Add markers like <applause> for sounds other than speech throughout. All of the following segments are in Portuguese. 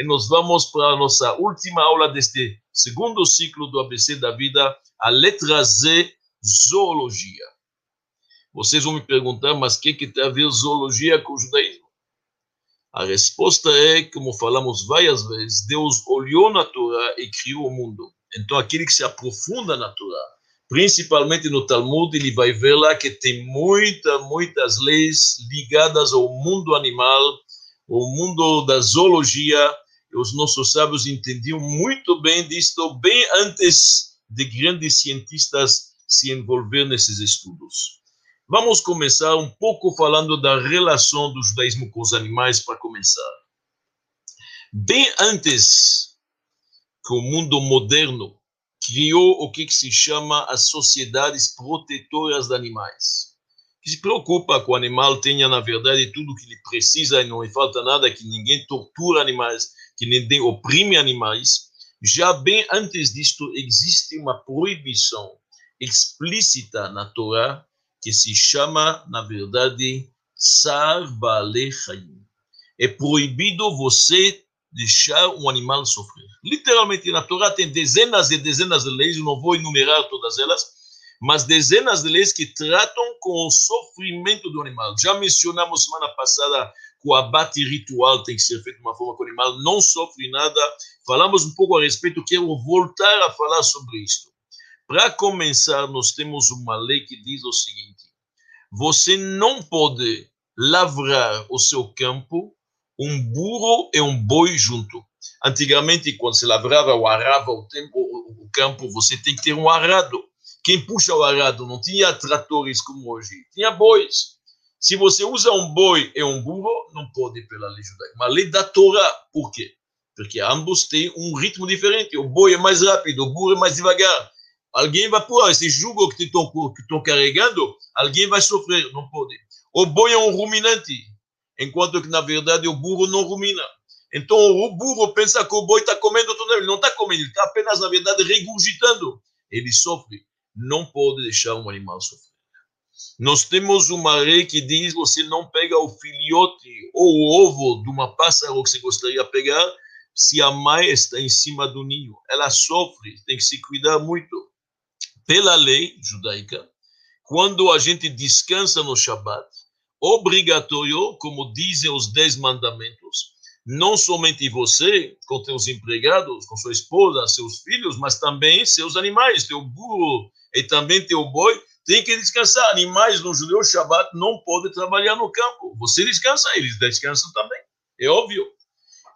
e nós vamos para a nossa última aula deste segundo ciclo do ABC da vida, a letra Z, zoologia. Vocês vão me perguntar, mas o que, que tem a ver zoologia com o judaísmo? A resposta é, como falamos várias vezes, Deus olhou na Torá e criou o mundo. Então, aquele que se aprofunda na Torá, principalmente no Talmud, ele vai ver lá que tem muita, muitas leis ligadas ao mundo animal, ao mundo da zoologia. Os nossos sábios entendiam muito bem disto, bem antes de grandes cientistas se envolver nesses estudos. Vamos começar um pouco falando da relação do judaísmo com os animais para começar. Bem antes que o mundo moderno criou o que, se chama as sociedades protetoras de animais, que se preocupa que o animal tenha, na verdade, tudo que ele precisa e não lhe falta nada, que ninguém tortura animais, que ninguém oprime animais. Já bem antes disto, existe uma proibição explícita na Torá que se chama, na verdade, Tsar Baale Chaim. É proibido você deixar um animal sofrer. Literalmente, na Torá tem dezenas e dezenas de leis, eu não vou enumerar todas elas, mas dezenas de leis que tratam com o sofrimento do animal. Já mencionamos semana passada que o abate ritual tem que ser feito de uma forma que o animal não sofre nada. Falamos um pouco a respeito, quero voltar a falar sobre isso. Para começar, nós temos uma lei que diz o seguinte: você não pode lavrar o seu campo um burro e um boi junto. Antigamente, quando se lavrava ou arava o, tempo, o campo, você tem que ter um arado. Quem puxa o arado não tinha tratores como hoje, tinha bois. Se você usa um boi e um burro, não pode pela lei judaica. Uma lei da Torá. Por quê? Porque ambos têm um ritmo diferente. O boi é mais rápido, o burro é mais devagar. Alguém vai pôr esse jugo que estão carregando, alguém vai sofrer, não pode. O boi é um ruminante, enquanto que na verdade o burro não rumina. Então o burro pensa que o boi está comendo tudo, ele não está comendo, ele está apenas na verdade regurgitando. Ele sofre. Não pode deixar um animal sofrer. Nós temos uma lei que diz você não pega o filhote ou o ovo de uma pássaro que você gostaria de pegar se a mãe está em cima do ninho. Ela sofre, tem que se cuidar muito pela lei judaica, quando a gente descansa no Shabat, obrigatório, como dizem os dez mandamentos, não somente você, com seus empregados, com sua esposa, seus filhos, mas também seus animais, teu burro e também teu boi, tem que descansar. Animais no judeu Shabat não podem trabalhar no campo. Você descansa, eles descansam também. É óbvio.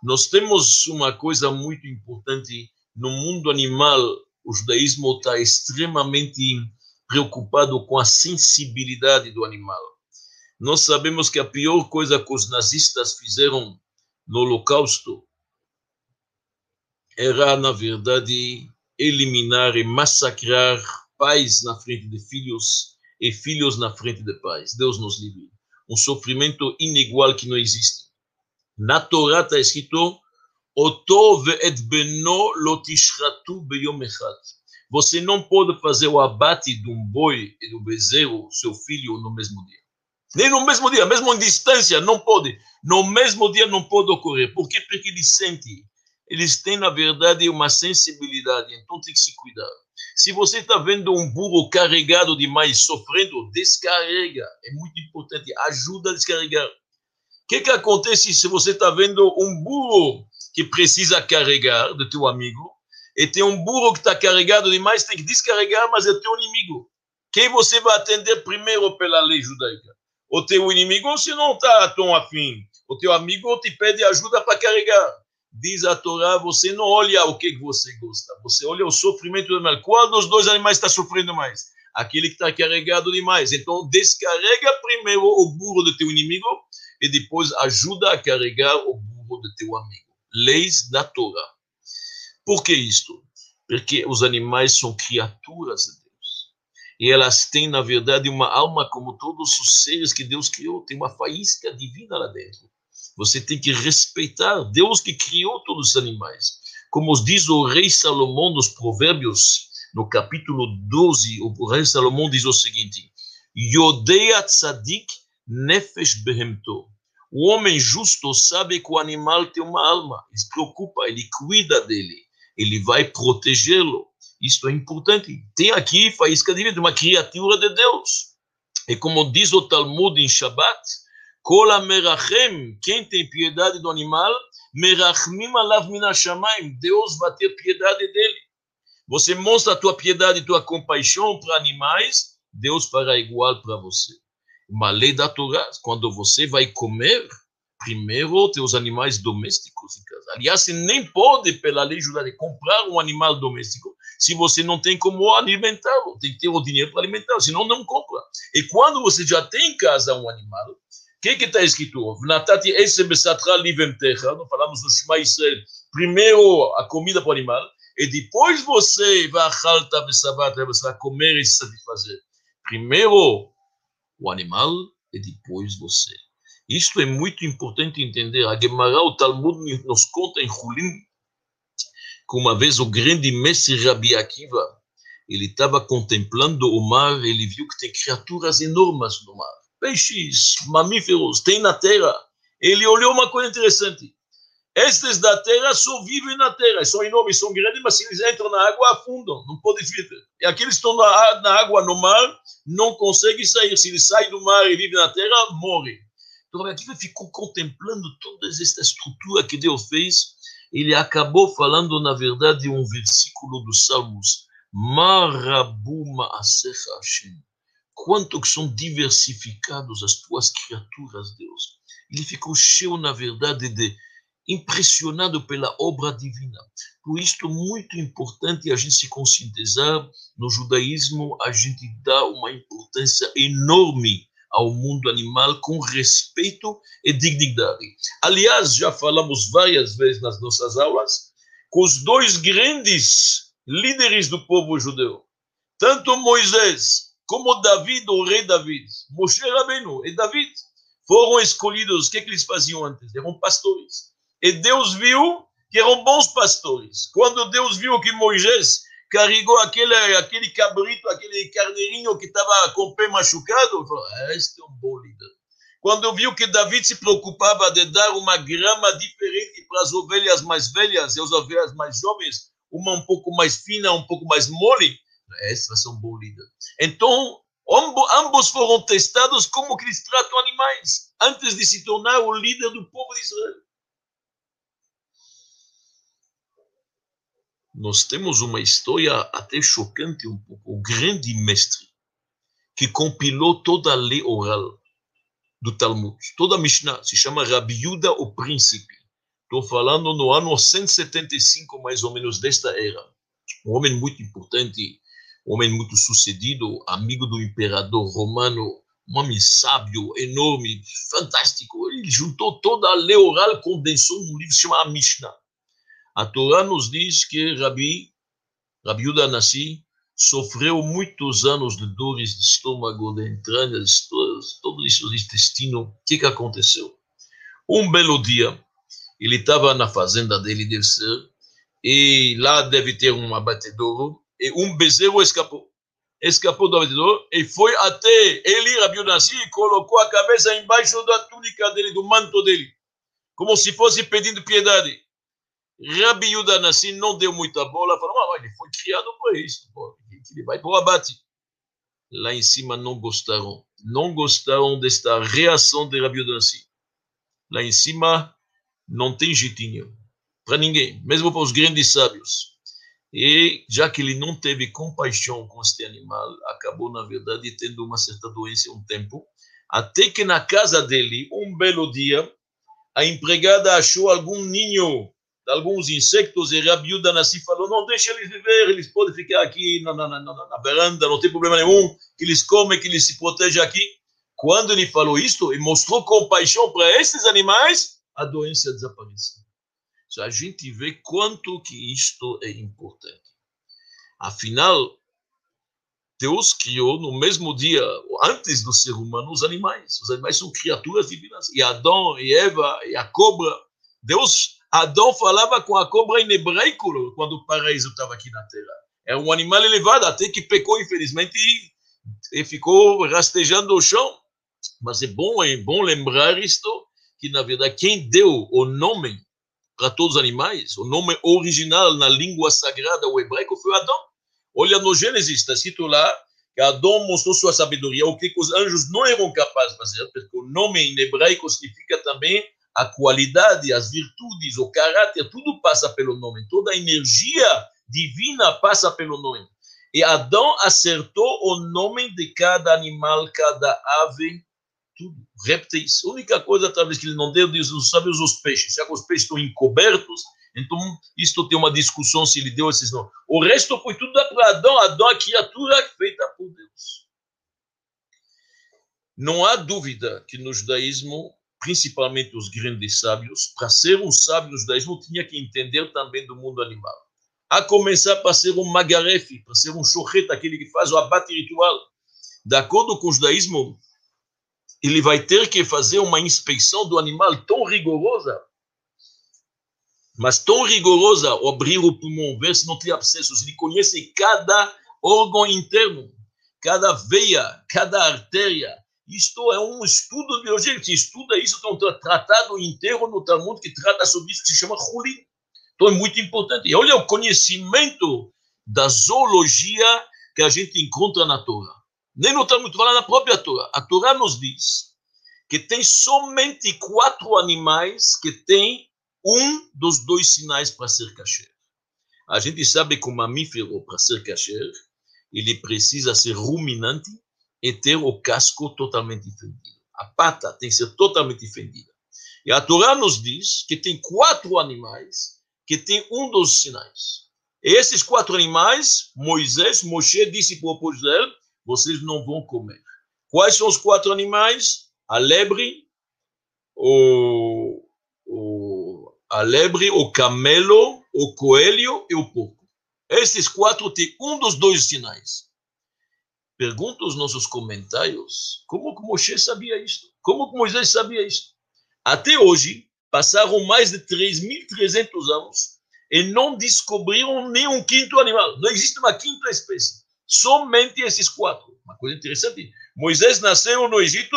Nós temos uma coisa muito importante no mundo animal o judaísmo está extremamente preocupado com a sensibilidade do animal. Nós sabemos que a pior coisa que os nazistas fizeram no Holocausto era, na verdade, eliminar e massacrar pais na frente de filhos e filhos na frente de pais. Deus nos livre. Um sofrimento inigual que não existe. Na Torá está escrito: Oto ve'et beno lotishratu beyom echad. Você não pode fazer o abate de um boi e do bezerro, seu filho, no mesmo dia. Nem no mesmo dia, mesmo em distância, não pode. No mesmo dia não pode ocorrer. Por quê? Porque eles sentem. Eles têm, na verdade, uma sensibilidade. Então tem que se cuidar. Se você está vendo um burro carregado demais, sofrendo, descarrega. É muito importante. Ajuda a descarregar. O que, que acontece se você está vendo um burro que precisa carregar do teu amigo, e tem um burro que está carregado demais, tem que descarregar, mas é teu inimigo. Quem você vai atender primeiro pela lei judaica? O teu inimigo se não está tão afim? O teu amigo te pede ajuda para carregar. Diz a Torá, você não olha o que você gosta, você olha o sofrimento do animal. Qual dos dois animais está sofrendo mais? Aquele que está carregado demais. Então, descarrega primeiro o burro do teu inimigo e depois ajuda a carregar o burro do teu amigo leis da Torá. Por que isto? Porque os animais são criaturas de Deus. E elas têm, na verdade, uma alma como todos os seres que Deus criou, tem uma faísca divina lá dentro. Você tem que respeitar Deus que criou todos os animais. Como diz o rei Salomão nos Provérbios, no capítulo 12, o rei Salomão diz o seguinte: Yodea tzadik nefesh behemto. O homem justo sabe que o animal tem uma alma, ele se preocupa, ele cuida dele, ele vai protegê-lo. Isto é importante. Tem aqui faísca de vida, uma criatura de Deus. E como diz o Talmud em Shabbat, Kola merachem, quem tem piedade do animal, merachmim alav minashamayim, Deus vai ter piedade dele. Você mostra a tua piedade e tua compaixão para animais, Deus fará igual para você. Uma lei da Torá, quando você vai comer, primeiro teus animais domésticos em casa. Aliás, você nem pode, pela lei judaica, comprar um animal doméstico se você não tem como alimentá-lo. Tem que ter o dinheiro para alimentá-lo, senão não compra. E quando você já tem em casa um animal, o que está escrito? Natati esse besatra livemtecha, nós falamos no Shema Israel, primeiro a comida para o animal, e depois você vai a besabat, você vai comer e se satisfazer. Primeiro o animal e depois você. Isto é muito importante entender. A Gemara, o Talmud nos conta em Hulim, que uma vez o grande mestre Rabi Akiva, ele estava contemplando o mar, ele viu que tem criaturas enormes no mar. Peixes, mamíferos, tem na terra. Ele olhou uma coisa interessante. Estes da terra só vivem na terra, são enormes, são grandes, mas se eles entram na água, afundam, não podem viver. E aqueles que estão na, na água, no mar, não conseguem sair. Se eles saem do mar e vivem na terra, morrem. Então, aqui ficou contemplando toda esta estrutura que Deus fez. Ele acabou falando, na verdade, um versículo dos Salmos. Marabuma asecha Hashem. Quanto que são diversificados as tuas criaturas, Deus. Ele ficou cheio, na verdade, de impressionado pela obra divina. Por isso, muito importante a gente se conscientizar, no judaísmo, a gente dá uma importância enorme ao mundo animal com respeito e dignidade. Aliás, já falamos várias vezes nas nossas aulas, com os dois grandes líderes do povo judeu, tanto Moisés como David, o rei David, Moshe Rabbeinu e David, foram escolhidos, o que, que eles faziam antes? Eram pastores. E Deus viu que eram bons pastores. Quando Deus viu que Moisés carregou aquele, aquele cabrito, aquele carneirinho que estava com o pé machucado, falou, ah, este é um bom líder. Quando viu que David se preocupava de dar uma grama diferente para as ovelhas mais velhas e as ovelhas mais jovens, uma um pouco mais fina, um pouco mais mole, esse vai ser um bom líder. Então, ambos foram testados como que eles tratam animais, antes de se tornar o líder do povo de Israel. nós temos uma história até chocante um pouco. O grande mestre que compilou toda a lei oral do Talmud, toda a Mishnah, se chama Rabi Yuda, o príncipe. Estou falando no ano 175, mais ou menos, desta era. Um homem muito importante, um homem muito sucedido, amigo do imperador romano, um homem sábio, enorme, fantástico. Ele juntou toda a lei oral, condensou num livro chamado Mishnah. A Torá nos diz que Rabi, Rabi Yuda Nassi, sofreu muitos anos de dores de estômago, de entranhas, todo isso de intestino. O que, que aconteceu? Um belo dia, ele estava na fazenda dele, deve ser, e lá deve ter um abatedouro, e um bezerro escapou. Escapou do abatedouro e foi até ele, Rabi Nassi, e colocou a cabeça embaixo da túnica dele, do manto dele, como se fosse pedindo piedade. Rabi Yuda Nassim não deu muita bola, falou, ah, ele foi criado para isso, ele vai para o abate. Lá em cima não gostaram, não gostaram desta reação de Rabi Yuda Nassim. Lá em cima não tem jeitinho para ninguém, mesmo para os grandes sábios. E já que ele não teve compaixão com este animal, acabou, na verdade, tendo uma certa doença um tempo, até que na casa dele, um belo dia, a empregada achou algum ninho de alguns insectos, e Rabi Yuda Nassi falou, não, deixa eles viver, eles podem ficar aqui na, na, na, na veranda, não tem problema nenhum, que eles comem, que eles se protejam aqui. Quando ele falou isto e mostrou compaixão para esses animais, a doença desapareceu. A gente vê quanto que isto é importante. Afinal, Deus criou no mesmo dia, antes do ser humano, os animais. Os animais são criaturas divinas. E Adão, e Eva, e a cobra. Deus Adão falava com a cobra em hebraico quando o paraíso estava aqui na terra. É um animal elevado, até que pecou, infelizmente, e ficou rastejando o chão. Mas é bom, é bom lembrar isto, que, na verdade, quem deu o nome para todos os animais, o nome original na língua sagrada, o hebraico, foi Adão. Olha no Gênesis, está escrito lá que Adão mostrou sua sabedoria, o que os anjos não eram capazes de fazer, porque o nome em hebraico significa também a qualidade, as virtudes, o caráter, tudo passa pelo nome, toda a energia divina passa pelo nome. E Adão acertou o nome de cada animal, cada ave, tudo, répteis. A única coisa, talvez, que ele não deu, diz, sabe, os peixes. Já que os peixes estão encobertos, então isto tem uma discussão se ele deu esses nomes. O resto foi tudo para Adão. Adão, a criatura feita por Deus. Não há dúvida que no judaísmo, principalmente os grandes sábios, para ser um sábio no judaísmo, tinha que entender também do mundo animal a começar para ser um magarefe, para ser um chorreta, aquele que faz o abate ritual. De acordo com o judaísmo, ele vai ter que fazer uma inspeção do animal tão rigorosa, mas tão rigorosa, abrir o pulmão, ver se não tem abscessos. Ele conhece cada órgão interno, cada veia, cada artéria. Isto é um estudo de biologia, que estuda isso, tem um tratado inteiro no Talmud que trata sobre isso, que se chama Hulin. Então é muito importante. E olha o conhecimento da zoologia que a gente encontra na Torá. Nem no Talmud, lá na própria Torá. A Torá nos diz que tem somente quatro animais que têm um dos dois sinais para ser kasher. A gente sabe que o mamífero, para ser kasher, ele precisa ser ruminante e ter o casco totalmente fendido. A pata tem que ser totalmente fendida. E a Torá nos diz que tem quatro animais que tem um dos sinais. Esses quatro animais, Moisés, Moshe disse para o povo Israel, vocês não vão comer. Quais são os quatro animais? A lebre, o, o, a lebre, o camelo, o coelho e o porco. Esses quatro têm um dos dois sinais. Pergunta os nossos comentários, como que Moshe sabia isso? Como que Moisés sabia isso? Até hoje, Passaram mais de 3.300 anos e não descobriram nenhum quinto animal. Não existe uma quinta espécie. Somente esses quatro. Uma coisa interessante. Moisés nasceu no Egito,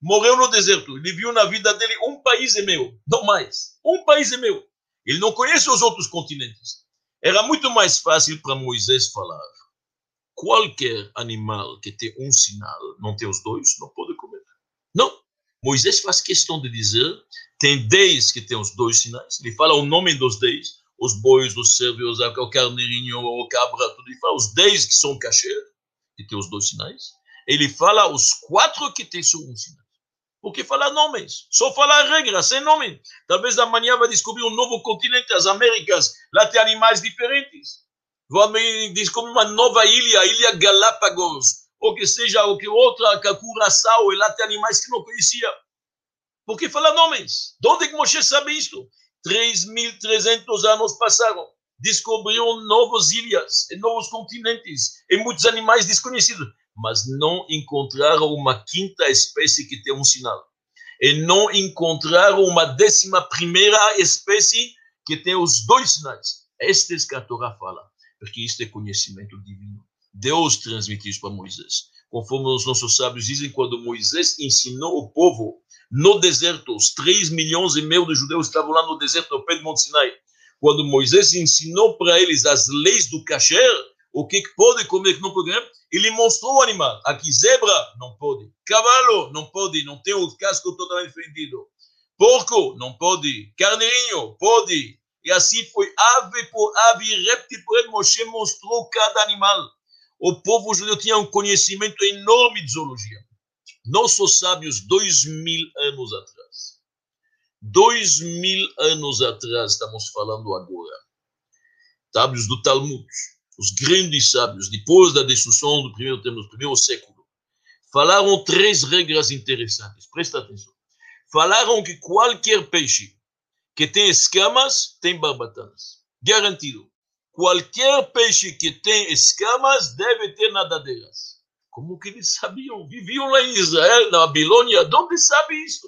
morreu no deserto. Ele viu na vida dele um país é meu, não mais. Um país é meu. Ele não conhece os outros continentes. Era muito mais fácil para Moisés falar: qualquer animal que tem um sinal, não tem os dois, não pode comer. Não. Moisés faz questão de dizer tem dez que tem os dois sinais. Ele fala o nome dos dez, os bois, os cervos, o carneirinho, o cabra, tudo. Ele fala os dez que são cachê, que tem os dois sinais. Ele fala os quatro que tem só um sinal. Porque fala nomes, só fala regras, sem nome. Talvez amanhã vai descobrir um novo continente, as Américas, lá tem animais diferentes. Vai descobrir uma nova ilha, a Ilha Galápagos, ou que seja, ou que outra, Curaçao, e lá tem animais que não conhecia. Porque fala nomes. De onde que Moshe sabe isto? 3.300 anos passaram. Descobriram novas ilhas, novos continentes, e muitos animais desconhecidos. Mas não encontraram uma quinta espécie que tem um sinal. E não encontraram uma décima primeira espécie que tem os dois sinais. Este é que a Torá fala. Porque isto é conhecimento divino. Deus transmitiu isso para Moisés. Conforme os nossos sábios dizem, quando Moisés ensinou o povo no deserto. Os 3 milhões e meio de judeus estavam lá no deserto, no pé de Monte Sinai. Quando Moisés ensinou para eles as leis do kasher, o que pode comer, o que não pode comer, ele mostrou o animal. Aqui, zebra, não pode. Cavalo, não pode, não tem o casco totalmente fendido. Porco, não pode. Carneirinho, pode. E assim foi ave por ave, réptil por réptil. Moshe mostrou cada animal. O povo judeu tinha um conhecimento enorme de zoologia nossos sábios dois mil anos atrás. Dois mil anos atrás, estamos falando agora. Sábios do Talmud, os grandes sábios, depois da destruição do primeiro do primeiro século, falaram três regras interessantes. Presta atenção. Falaram que qualquer peixe que tem escamas tem barbatanas. Garantido. Qualquer peixe que tem escamas deve ter nadadeiras. Como que eles sabiam? Viviam lá em Israel, na Babilônia. De onde sabe isso?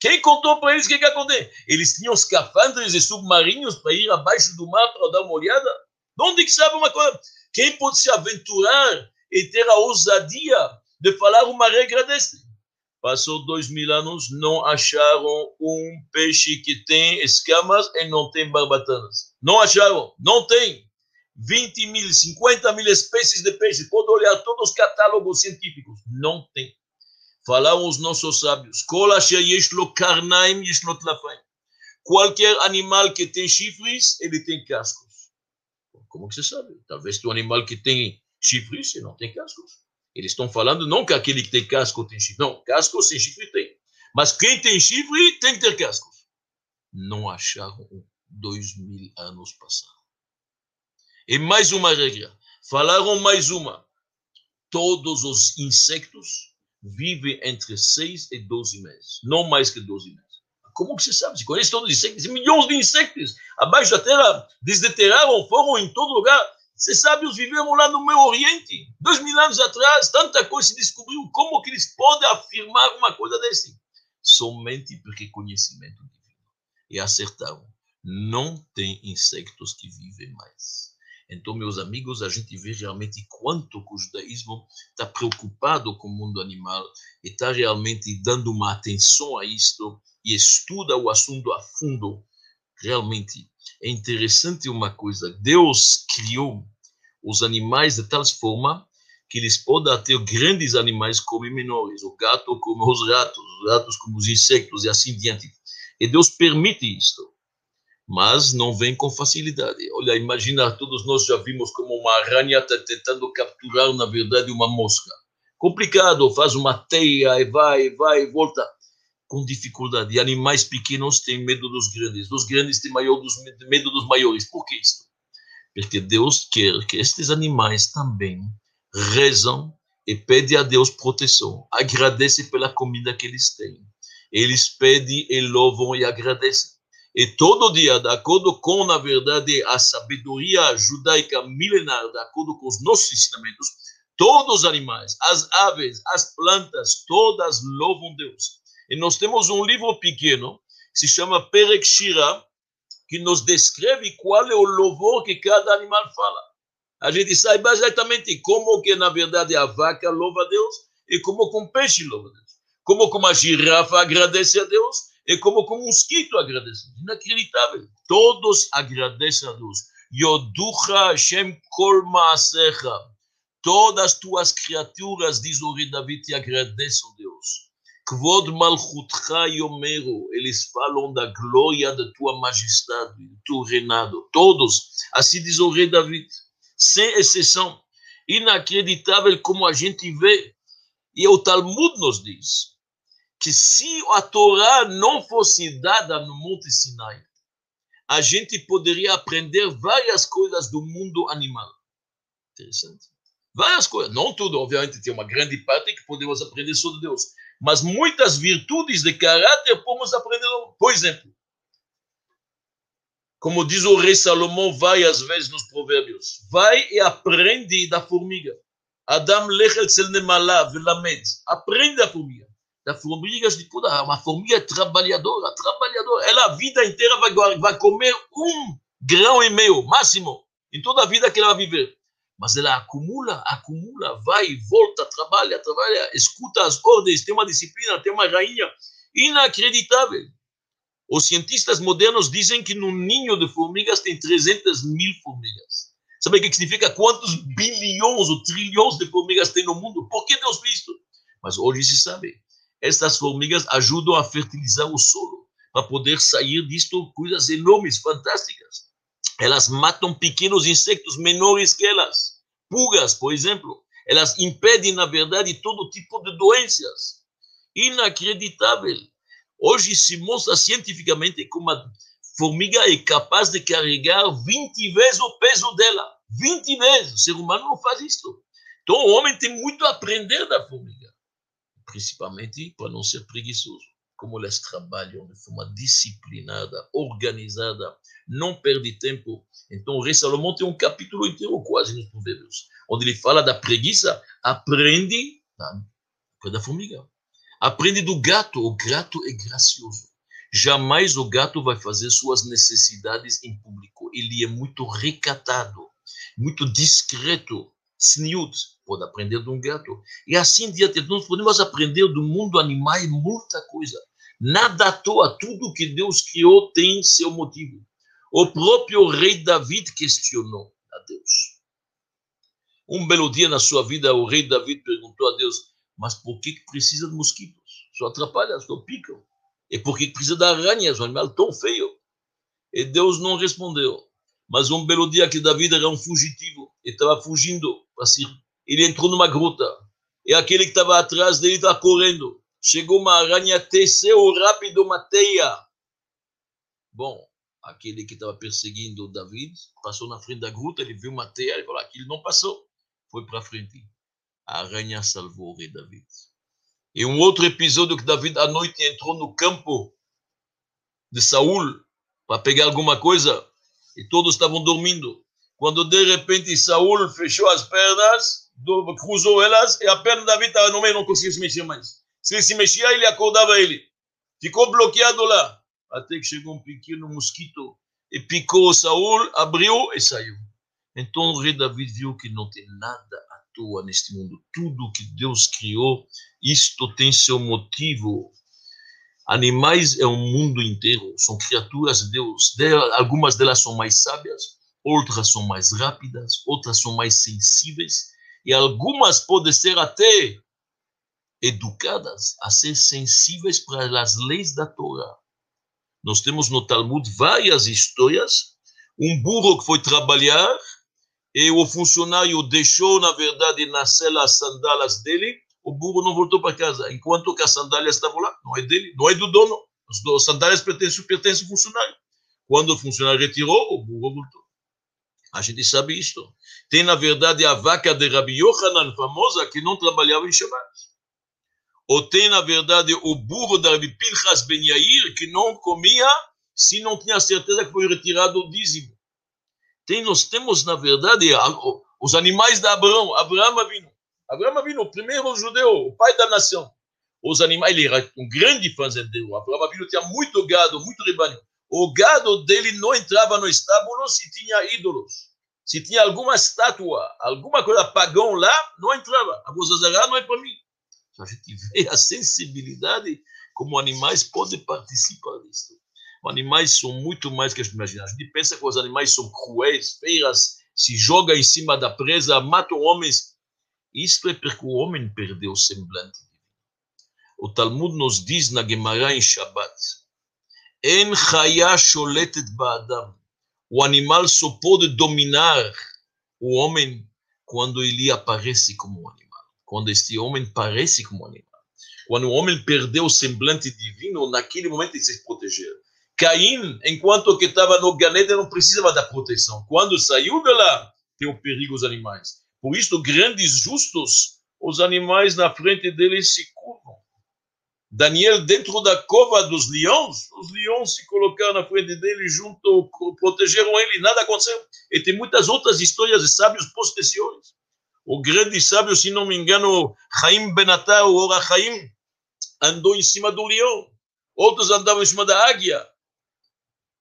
Quem contou para eles o que, que aconteceu? Eles tinham escafandres e submarinos para ir abaixo do mar para dar uma olhada? De onde que sabe uma coisa? Quem pode se aventurar e ter a ousadia de falar uma regra desta? Passou dois mil anos, não acharam um peixe que tem escamas e não tem barbatanas. Não acharam, não tem. 20 mil, 50 mil espécies de peixes. Pode olhar todos os catálogos científicos. Não tem. Falaram os nossos sábios. Qualquer animal que tem chifres, ele tem cascos. Como que você sabe? Talvez um animal que tem chifres, ele não tem cascos. Eles estão falando não que aquele que tem casco tem chifre. Não, casco sem chifre tem. Mas quem tem chifre tem que ter cascos. Não acharam dois mil anos passaram. E mais uma regra. Falaram mais uma. Todos os insectos vivem entre seis e doze meses. Não mais que doze meses. Como que você sabe? Você conhece todos os insectos? Milhões de insectos abaixo da terra desterraram, foram em todo lugar. Vocês sabem, os vivemos lá no Meio Oriente. Dois mil anos atrás, tanta coisa se descobriu. Como que eles podem afirmar uma coisa desse? Somente porque conhecimento divino. E acertaram. Não tem insectos que vivem mais. Então, meus amigos, a gente vê realmente quanto o judaísmo está preocupado com o mundo animal e está realmente dando uma atenção a isto e estuda o assunto a fundo. Realmente, é interessante uma coisa: Deus criou os animais de tal forma que eles podem ter grandes animais como menores, o gato como os ratos, os ratos como os insectos e assim diante. E Deus permite isto, mas não vem com facilidade. Olha, imagina, todos nós já vimos como uma aranha está tentando capturar, na verdade, uma mosca. Complicado, faz uma teia e vai, vai, volta com dificuldade. E animais pequenos têm medo dos grandes, dos grandes têm maior dos, medo dos maiores. Por que isso? Porque Deus quer que estes animais também rezam e pedem a Deus proteção, agradecem pela comida que eles têm. Eles pedem e louvam e agradecem. E todo dia, de acordo com, na verdade, a sabedoria judaica milenar, de acordo com os nossos ensinamentos, todos os animais, as aves, as plantas, todas louvam Deus. E nós temos um livro pequeno, que se chama Perek Shira, que nos descreve qual é o louvor que cada animal fala. A gente sabe exatamente como que, na verdade, a vaca louva a Deus e como que um peixe louva a Deus. Como que uma girafa agradece a Deus e como que um mosquito agradece. Inacreditável. Todos agradecem a Deus. Yoducha Hashem kol maasecha. Todas as tuas criaturas, diz o rei David, te agradecem, Deus. Kvod Malchutcha Yomero, eles falam da glória da tua majestade, do teu reinado. Todos, assim diz o rei David, sem exceção. Inacreditável como a gente vê. E o Talmud nos diz que se a Torá não fosse dada no Monte Sinai, a gente poderia aprender várias coisas do mundo animal. Interessante. Várias coisas. Não tudo, obviamente, tem uma grande parte que podemos aprender sobre Deus mas muitas virtudes de caráter podemos aprender. Por exemplo, como diz o rei Salomão várias vezes nos provérbios, vai e aprende da formiga. Adam lechel sel nemala velamed. Aprende da formiga. Da formiga, de toda uma formiga trabalhadora, trabalhadora. Ela a vida inteira vai, vai comer um grão e meio, máximo, em toda a vida que ela vai viver mas ela acumula, acumula, vai volta, trabalha, trabalha, escuta as ordens, tem uma disciplina, tem uma rainha inacreditável. Os cientistas modernos dizem que num ninho de formigas tem 300 mil formigas. Sabe o que significa? Quantos bilhões ou trilhões de formigas tem no mundo? Por que Deus fez isso? Mas hoje se sabe. Estas formigas ajudam a fertilizar o solo para poder sair disto coisas enormes, fantásticas. Elas matam pequenos insectos menores que elas. Pulgas, por exemplo. Elas impedem, na verdade, todo tipo de doenças. Inacreditável. Hoje se mostra cientificamente que uma formiga é capaz de carregar 20 vezes o peso dela. 20 vezes. O ser humano não faz isso. Então o homem tem muito a aprender da formiga. Principalmente para não ser preguiçoso como elas trabalham de forma disciplinada, organizada, não perde tempo. Então, o rei Salomão tem um capítulo inteiro quase nos provérbios, onde ele fala da preguiça, aprende da formiga. Aprende do gato, o gato é gracioso. Jamais o gato vai fazer suas necessidades em público. Ele é muito recatado, muito discreto. Sniut, pode aprender de um gato. E assim diante, nós podemos aprender do mundo animal muita coisa. Nada à toa, tudo que Deus criou tem seu motivo. O próprio rei David questionou a Deus. Um belo dia na sua vida, o rei David perguntou a Deus: Mas por que precisa de mosquitos? Só atrapalha, só picam. E por que precisa de aranhas, um animal tão feio? E Deus não respondeu. Mas um belo dia que David era um fugitivo, e estava fugindo para Ele entrou numa gruta. E aquele que estava atrás dele estava correndo. Chegou uma aranha, teceu rápido uma teia. Bom, aquele que estava perseguindo David passou na frente da gruta, ele viu uma teia, ele falou: aquilo não passou. Foi para frente. A aranha salvou o rei David. E um outro episódio que David à noite entrou no campo de Saul para pegar alguma coisa e todos estavam dormindo. Quando de repente Saul fechou as pernas, cruzou elas e a perna de David estava no meio, não conseguia se mexer mais. Se ele se mexia, ele acordava ele. Ficou bloqueado lá. Até que chegou um pequeno mosquito e picou Saul, abriu e saiu. Então o rei David viu que não tem nada à toa neste mundo. Tudo que Deus criou, isto tem seu motivo Animais é um mundo inteiro, são criaturas de Deus. Algumas delas são mais sábias, outras são mais rápidas, outras são mais sensíveis, e algumas podem ser até educadas a ser sensíveis para as leis da Torá. Nós temos no Talmud várias histórias. Um burro que foi trabalhar e o funcionário deixou, na verdade, nascer as sandálias dele o burro não voltou para casa, enquanto que as sandálias estavam lá, não é dele, não é do dono. As sandálias pertencem, pertencem ao funcionário. Quando o funcionário retirou, o burro voltou. A gente sabe isto. Tem, na verdade, a vaca de Rabi Yohanan, famosa, que não trabalhava em Shabbat. Ou tem, na verdade, o burro de Rabi Pinchas Ben Yair, que não comia se não tinha certeza que foi retirado o dízimo. Tem, nós temos, na verdade, os animais de Abraão. Abraão vindo Abraão Avinu, o primeiro judeu, o pai da nação. Os animais, ele era um grande fazendeiro. Abraão Avinu tinha muito gado, muito rebanho. O gado dele não entrava no estábulo se tinha ídolos. Se tinha alguma estátua, alguma coisa pagão lá, não entrava. A Bozazará não é para mim. A gente <laughs> vê a sensibilidade como animais podem participar disso. Os animais são muito mais que a gente imagina. A gente pensa que os animais são cruéis, feiras, se jogam em cima da presa, matam homens. Isto é porque o homem perdeu o semblante. O Talmud nos diz na Gemara em Shabbat: En chaya sholetet ba'adam. O animal só pode dominar o homem quando ele aparece como um animal. Quando este homem parece como um animal. Quando o homem perdeu o semblante divino, naquele momento ele se proteger. Caim, enquanto que estava no Ganeda, não precisava da proteção. Quando saiu de lá, tem o perigo dos animais. Por isso, grandes justos, os animais na frente deles se curvam. Daniel, dentro da cova dos leões, os leões se colocaram na frente dele, junto, protegeram ele, nada aconteceu. E tem muitas outras histórias de sábios posteriores. O grande sábio, se não me engano, Chaim Benatá, o Ora Chaim, andou em cima do leão. Outros andavam em cima da águia.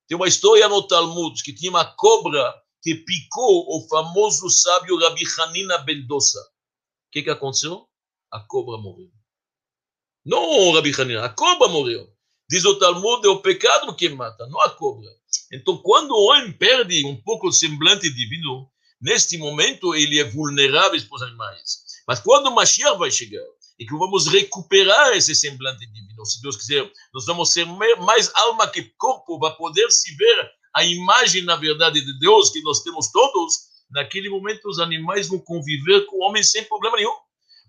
Tem uma história no Talmud que tinha uma cobra que picou o famoso sábio Rabi Hanina Bendosa. O que, que aconteceu? A cobra morreu. Não Rabi Hanina, a cobra morreu. Diz o Talmud, é o pecado que mata, não a cobra. Então, quando o homem perde um pouco o semblante divino, neste momento ele é vulnerável para os animais. Mas quando o Mashiach vai chegar, e que vamos recuperar esse semblante divino, se Deus quiser, nós vamos ser mais alma que corpo, para poder se ver a imagem, na verdade, de Deus que nós temos todos, naquele momento os animais vão conviver com o homem sem problema nenhum.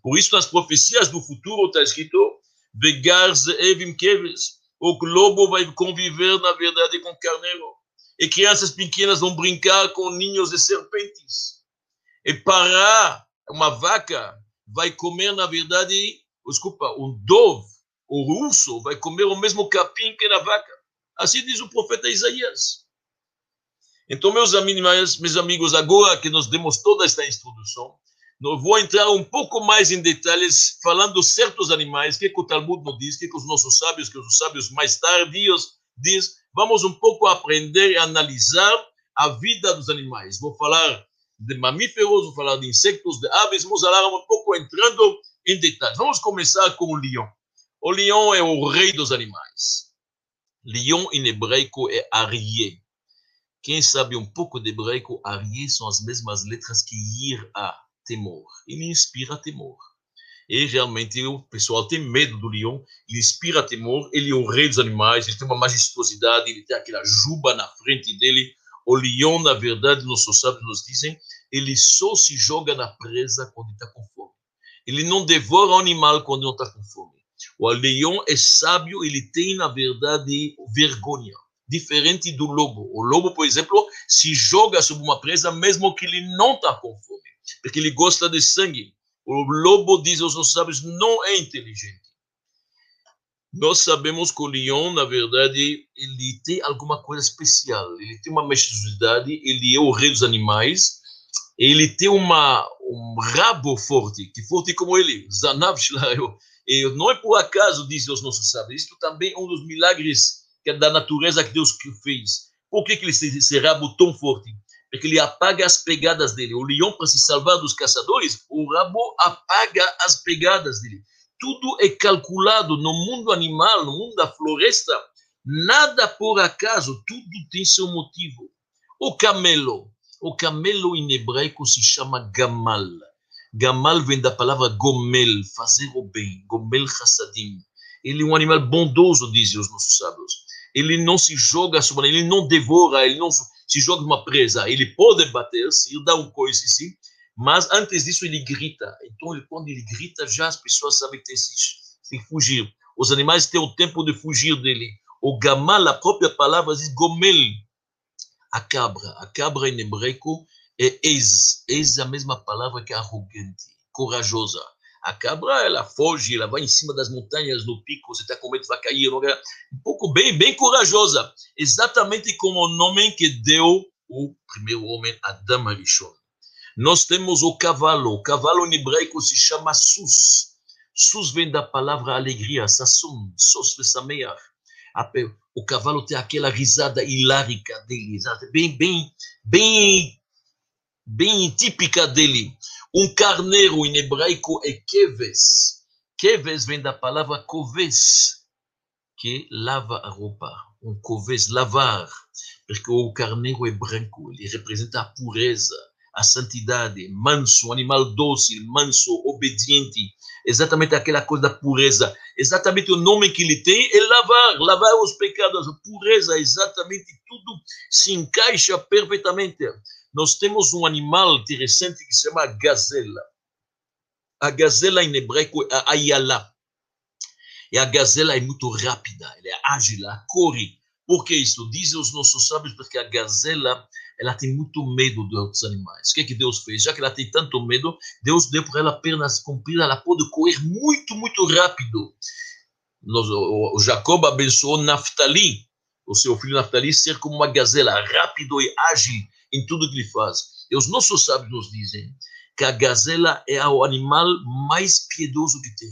Por isso, nas profecias do futuro está escrito: Vegarze evim keves. O lobo vai conviver, na verdade, com carneiro. E crianças pequenas vão brincar com ninhos de serpentes. E para uma vaca vai comer, na verdade, desculpa, um dove, o urso, vai comer o mesmo capim que na vaca. Assim diz o profeta Isaías. Então, meus amigos, meus amigos, agora que nós demos toda esta introdução, vou entrar um pouco mais em detalhes, falando certos animais, que, que o Talmud nos diz, que, que os nossos sábios, que os sábios mais tardios diz. Vamos um pouco aprender e analisar a vida dos animais. Vou falar de mamíferos, vou falar de insectos, de aves, vamos falar um pouco entrando em detalhes. Vamos começar com o leão. O leão é o rei dos animais. Leão em hebraico é Arié. Quem sabe um pouco de hebraico, Arié são as mesmas letras que Yirá, temor. Ele inspira temor. E realmente o pessoal tem medo do leão, ele inspira temor, ele é o rei dos animais, ele tem uma majestosidade, ele tem aquela juba na frente dele. O leão, na verdade, nossos sábios nos dizem, ele só se joga na presa quando está com fome. Ele não devora o animal quando não está com fome. O leão é sábio, ele tem, na verdade, vergonha diferente do lobo. O lobo, por exemplo, se joga sobre uma presa mesmo que ele não está com fome, porque ele gosta de sangue. O lobo, diz os nossos sábios, não é inteligente. Nós sabemos que o leão, na verdade, ele tem alguma coisa especial. Ele tem uma majestosidade, ele é o rei dos animais, ele tem uma, um rabo forte, que forte como ele, Zanav E não é por acaso, dizem os nossos sábios, isto também é um dos milagres da natureza que Deus fez. Por que, que ele tem esse rabo tão forte? Porque ele apaga as pegadas dele. O leão, para se salvar dos caçadores, o rabo apaga as pegadas dele. Tudo é calculado no mundo animal, no mundo da floresta. Nada por acaso, tudo tem seu motivo. O camelo. O camelo em hebraico se chama gamal. Gamal vem da palavra gomel, fazer o bem. Gomel chassadim. Ele é um animal bondoso, dizem os nossos sábios ele não se joga sobre ele não devora, ele não se joga numa presa. Ele pode bater, se ele dá um coice, sim, mas antes disso ele grita. Então, ele, quando ele grita, já as pessoas sabem que tem que fugir. Os animais têm o tempo de fugir dele. O gamal, a própria palavra diz gomel. A cabra. A cabra em hebraico é ez. Ez é a mesma palavra que arrogante, corajosa. A cabra, ela foge, ela vai em cima das montanhas, no pico, você está com medo, vai cair. Um pouco bem, bem corajosa. Exatamente como o nome que deu o primeiro homem, Adam Arishon. Nós temos o cavalo. O cavalo em hebraico se chama sus. Sus vem da palavra alegria, sassun, sos vesameach. O cavalo tem aquela risada hilárica dele, bem, bem, bem, bem típica dele. Um carneiro em hebraico é keves. Keves vem da palavra coves, que lava a roupa. Um coves, lavar. Porque o carneiro é branco, ele representa a pureza, a santidade, manso, animal dócil, manso, obediente. Exatamente aquela coisa da pureza. Exatamente o nome que ele tem é lavar, lavar os pecados. A pureza, exatamente tudo se encaixa perfeitamente nós temos um animal interessante que se chama gazela. A gazela em hebraico é a ayala. E a gazela é muito rápida, ela é ágil, ela corre. Por que isso? Dizem os nossos sábios, porque a gazela ela tem muito medo de outros animais. O que, é que Deus fez? Já que ela tem tanto medo, Deus deu para ela pernas compridas, ela pode correr muito, muito rápido. o Jacob abençoou Naftali, o seu filho Naftali, ser como uma gazela, rápido e ágil em tudo que ele faz. E os nossos sábios nos dizem que a gazela é o animal mais piedoso que tem.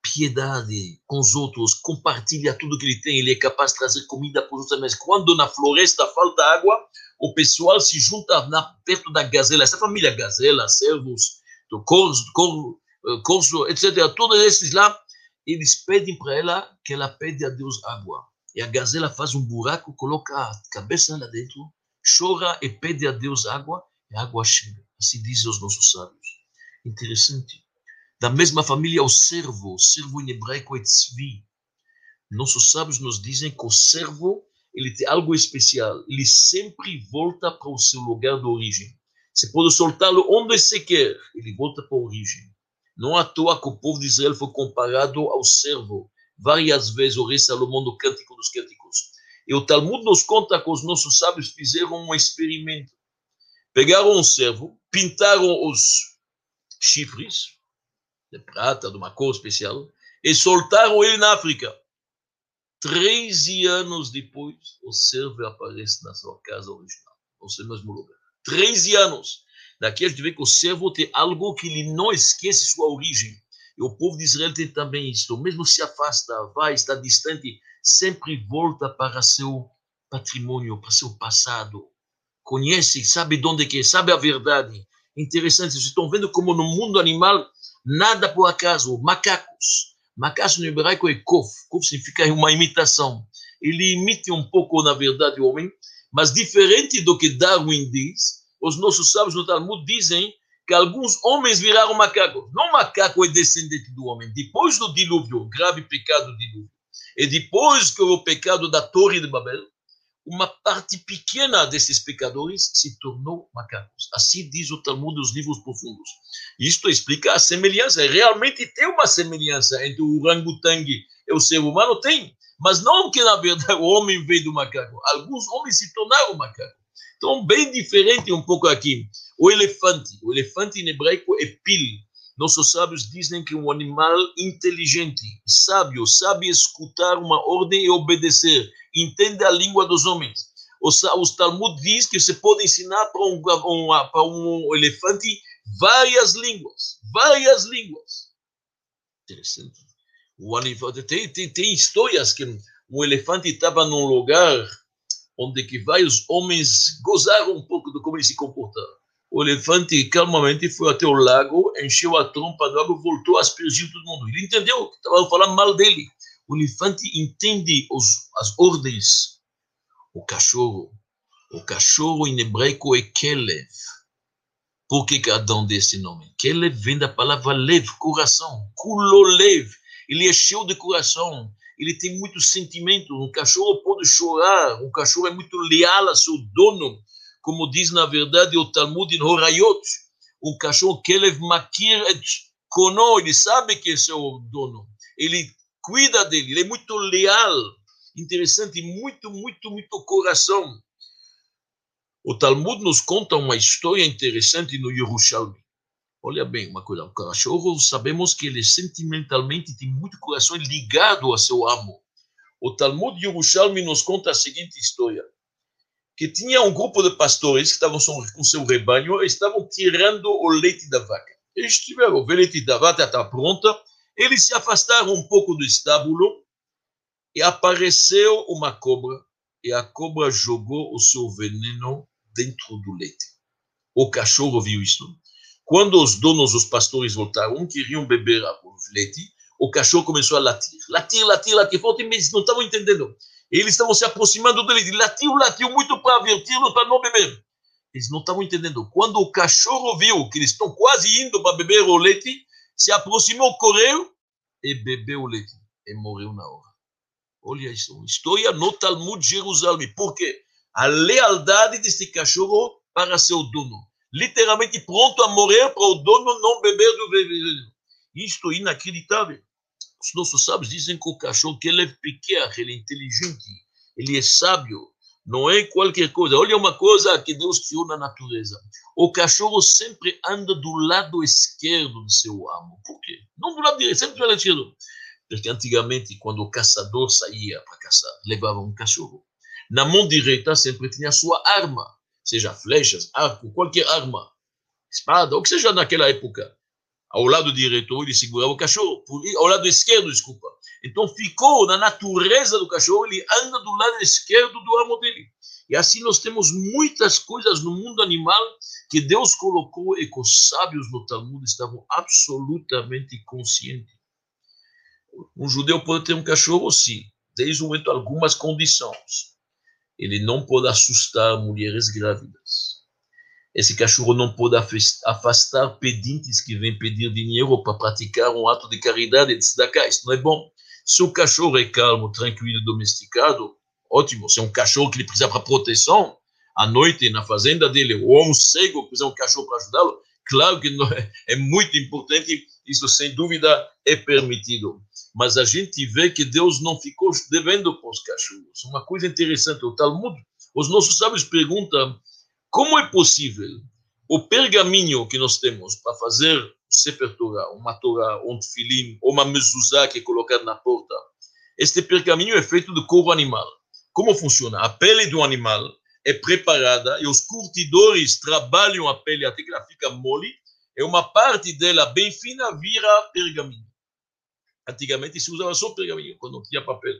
Piedade com os outros, compartilha tudo que ele tem, ele é capaz de trazer comida para os outros animais. Quando na floresta falta água, o pessoal se junta na, perto da gazela, essa família gazela, servos, corso, eh, corso, etc. Todos esses lá, eles pedem para ela que ela pede a Deus água. E a gazela faz um buraco, coloca a cabeça lá dentro chora e pede a Deus água, e a água chega. Assim dizem os nossos sábios. Interessante. Da mesma família, o servo, o servo em hebraico é tzvi. Nossos sábios nos dizem que o servo ele tem algo especial. Ele sempre volta para o seu lugar de origem. Você pode soltá-lo onde você quer, ele volta para a origem. Não à toa que o povo de Israel foi comparado ao servo. Várias vezes o rei Salomão no Cântico dos Cânticos e o Talmud nos conta que os nossos sábios fizeram um experimento. Pegaram um servo, pintaram os chifres de prata, de uma cor especial, e soltaram ele na África. Treze anos depois, o servo aparece na sua casa original, no seu mesmo lugar. Treze anos. Daqui a gente vê que o servo tem algo que ele não esquece sua origem. E o povo de Israel tem também isso. Mesmo se afasta, vai, está distante, sempre volta para seu patrimônio, para seu passado. conhece, sabe de onde que é, sabe a verdade. Interessante, vocês estão vendo como no mundo animal nada por acaso. Macacos. Macacos no hebraico é kof. Kof significa uma imitação. Ele imita um pouco, na verdade, o homem, mas diferente do que Darwin diz, os nossos sábios no Talmud dizem que alguns homens viraram macacos. Não macaco é descendente do homem. Depois do dilúvio, grave pecado do dilúvio, e depois que o pecado da Torre de Babel, uma parte pequena desses pecadores se tornou macacos. Assim diz o Talmud dos livros profundos. Isto explica a semelhança. Realmente tem uma semelhança entre o orangotangue e o ser humano, tem. Mas não que, na verdade, <laughs> o homem veio do macaco. Alguns homens se tornaram macacos. Então, bem diferente um pouco aqui. O elefante. O elefante em hebraico é pil. Nossos sábios dizem que é um animal inteligente, sábio, sabe escutar uma ordem e obedecer, entende a língua dos homens. Os, os Talmud diz que você pode ensinar para um, um, para um elefante várias línguas, várias línguas. Interessante. O elefante, tem, tem, tem histórias que o elefante estava num lugar onde que vários homens gozaram um pouco de como ele se comportava. O elefante calmamente foi até o lago, encheu a trompa do água, voltou a aspergir todo mundo. Ele entendeu que estavam falando mal dele. O elefante entende os, as ordens. O cachorro, o cachorro em hebraico é Kelev. Por que Adão deu esse nome? Kelev vem da palavra lev, coração. Kulolev. Ele é cheio de coração. Ele tem muito sentimento. Um cachorro pode chorar. Um cachorro é muito leal a seu dono como diz na verdade o Talmud em Horayot, um cachorro Kelev Makir et Kono, ele sabe que esse é o dono, ele cuida dele, ele é muito leal, interessante, muito, muito, muito coração. O Talmud nos conta uma história interessante no Yerushalmi. Olha bem uma coisa, o cachorro sabemos que ele sentimentalmente tem muito coração ligado a seu amo. O Talmud Yerushalmi nos conta a seguinte história que tinha um grupo de pastores que estavam com seu rebanho e estavam tirando o leite da vaca. Eles tiveram o leite da vaca está pronta, eles se afastaram um pouco do estábulo e apareceu uma cobra e a cobra jogou o seu veneno dentro do leite. O cachorro viu isso. Quando os donos, os pastores voltaram, queriam beber o leite, o cachorro começou a latir, latir, latir, latir forte, mas não estavam entendendo. Eles estavam se aproximando dele. Ele latiu, latiu muito para averti-los para não beber. Eles não estavam entendendo. Quando o cachorro viu que eles estão quase indo para beber o leite, se aproximou, correu e bebeu o leite. E morreu na hora. Olha isso. História no Talmud Jerusalém. Por quê? A lealdade deste cachorro para seu dono. Literalmente pronto a morrer para o dono não beber do veneno. Isto é inacreditável. Os nossos sábios dizem que o cachorro, que ele é pequeno, ele é inteligente, ele é sábio, não é qualquer coisa. Olha uma coisa que Deus criou na natureza. O cachorro sempre anda do lado esquerdo do seu amo. Por quê? Não do lado direito, sempre do lado esquerdo. Porque antigamente, quando o caçador saía para caçar, levava um cachorro. Na mão direita sempre tinha a sua arma, seja flechas, arco, qualquer arma, espada, ou que seja naquela época ao lado direito ele segurava o cachorro, ao lado esquerdo, desculpa. Então ficou na natureza do cachorro, ele anda do lado esquerdo do amo dele. E assim nós temos muitas coisas no mundo animal que Deus colocou e que os sábios no Talmud estavam absolutamente conscientes. Um judeu pode ter um cachorro, sim, desde o momento algumas condições. Ele não pode assustar mulheres grávidas esse cachorro não pode afastar pedintes que vêm pedir dinheiro para praticar um ato de caridade de tzedakah. Isso não é bom. Se o cachorro é calmo, tranquilo, domesticado, ótimo. Se é um cachorro que ele precisa para proteção, à noite na fazenda dele, ou um cego que precisa de um cachorro para ajudá-lo, claro que é, é muito importante, isso sem dúvida é permitido. Mas a gente vê que Deus não ficou devendo para os cachorros. Uma coisa interessante, o Talmud, os nossos sábios perguntam como é possível o pergaminho que nós temos para fazer o Sefer Torah, uma Torah, um tefilim, uma mezuzá que é colocada na porta, este pergaminho é feito de couro animal. Como funciona? A pele do animal é preparada e os curtidores trabalham a pele até que ela fica mole e uma parte dela bem fina vira pergaminho. Antigamente se usava só pergaminho, quando não tinha papel.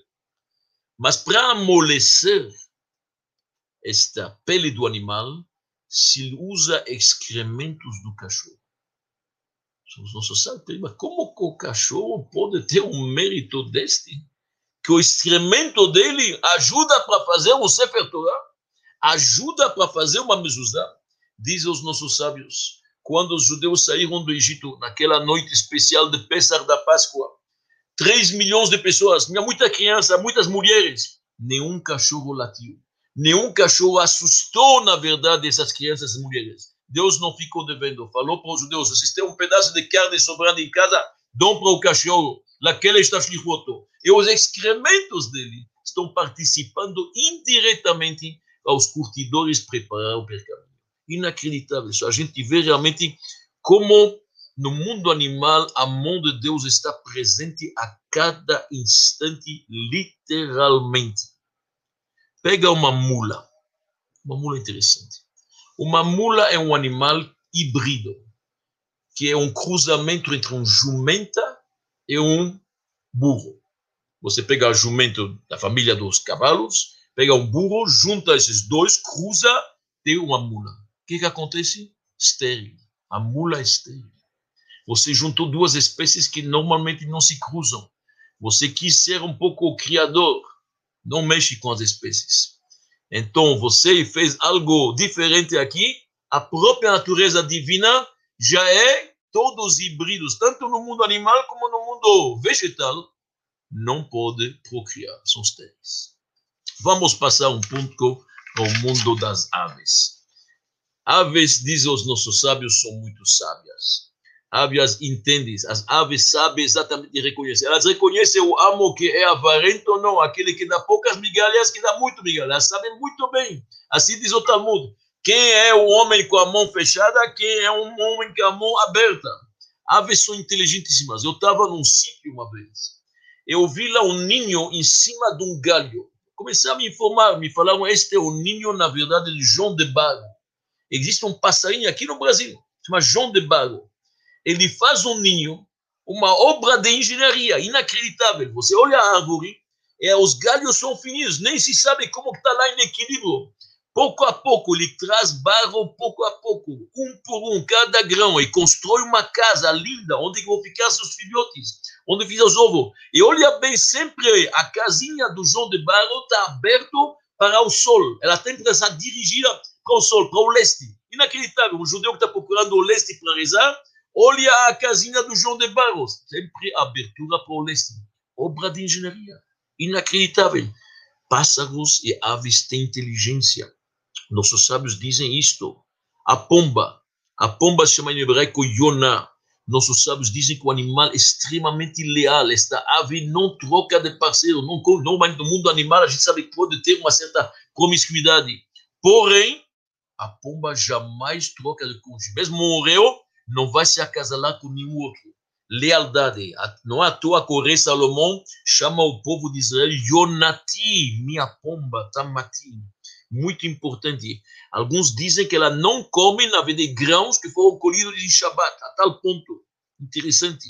Mas para amolecer esta pele do animal se usa excrementos do cachorro. Os nossos mas como o cachorro pode ter um mérito deste? Que o excremento dele ajuda para fazer um Sefer Torah? Ajuda para fazer uma mezuzá? Dizem os nossos sábios, quando os judeus saíram do Egito, naquela noite especial de Pessar da Páscoa, 3 milhões de pessoas, muita criança, muitas mulheres, nenhum cachorro latiu. Nenhum cachorro assustou, na verdade, essas crianças e mulheres. Deus não ficou devendo. Falou para os judeus: vocês têm um pedaço de carne sobrando em casa, dão para o cachorro. Laquele está shlichoto. E os excrementos dele estão participando indiretamente aos curtidores preparar o pergaminho. Inacreditável isso. A gente vê realmente como no mundo animal a mão de Deus está presente a cada instante, literalmente. Pega uma mula, uma mula interessante. Uma mula é um animal híbrido, que é um cruzamento entre um jumenta e um burro. Você pega o jumento da família dos cavalos, pega um burro, junta esses dois, cruza, tem uma mula. O que, que acontece? Estéril. A mula é estéril. Você juntou duas espécies que normalmente não se cruzam. Você quis ser um pouco o criador não mexe com as espécies. Então, você fez algo diferente aqui, a própria natureza divina já é todos híbridos, tanto no mundo animal como no mundo vegetal, não pode procriar, são estéreis. Vamos passar um para o mundo das aves. Aves, dizem os nossos sábios, são muito sábias aves entendem, as aves sabem exatamente reconhecer. Elas reconhecem o amo que é avarento ou não, aquele que dá poucas migalhas, que dá muito migalhas. Elas sabem muito bem. Assim diz o Talmud. Quem é o homem com a mão fechada, quem é um homem com a mão aberta. Aves são inteligentíssimas. Eu estava num sítio uma vez. Eu vi lá um ninho em cima de um galho. Comecei a me informar, me falaram, este é o ninho, na verdade, de João de Bago. Existe um passarinho aqui no Brasil, chama João de Bago ele faz um ninho, uma obra de engenharia inacreditável. Você olha a árvore, e os galhos são fininhos, nem se sabe como está lá em equilíbrio. Pouco a pouco, ele traz barro, pouco a pouco, um por um, cada grão, e constrói uma casa linda, onde vão ficar seus filhotes, onde fica os ovos. E olha bem, sempre a casinha do João de Barro está aberto para o sol. Ela tem que estar dirigida para o sol, para o leste. Inacreditável. Um judeu que está procurando o leste para rezar, Olha a casinha do João de Barros, sempre abertura para o leste. Obra de engenharia. Inacreditável. Pássaros e aves têm inteligência. Nossos sábios dizem isto. A pomba. A pomba se chama em hebraico Yonah. Nossos sábios dizem que o animal é extremamente leal. Esta ave não troca de parceiro. Não, normalmente no mundo animal a gente sabe que pode ter uma certa promiscuidade. Porém, a pomba jamais troca de cônjuge. Mesmo morreu, não vai se acasalar com nenhum outro. Lealdade. Não à toa que o rei Salomão chama o povo de Israel Yonati, minha pomba, Tamati. Muito importante. Alguns dizem que ela não come, na verdade, grãos que foram colhidos em Shabbat, a tal ponto. Interessante.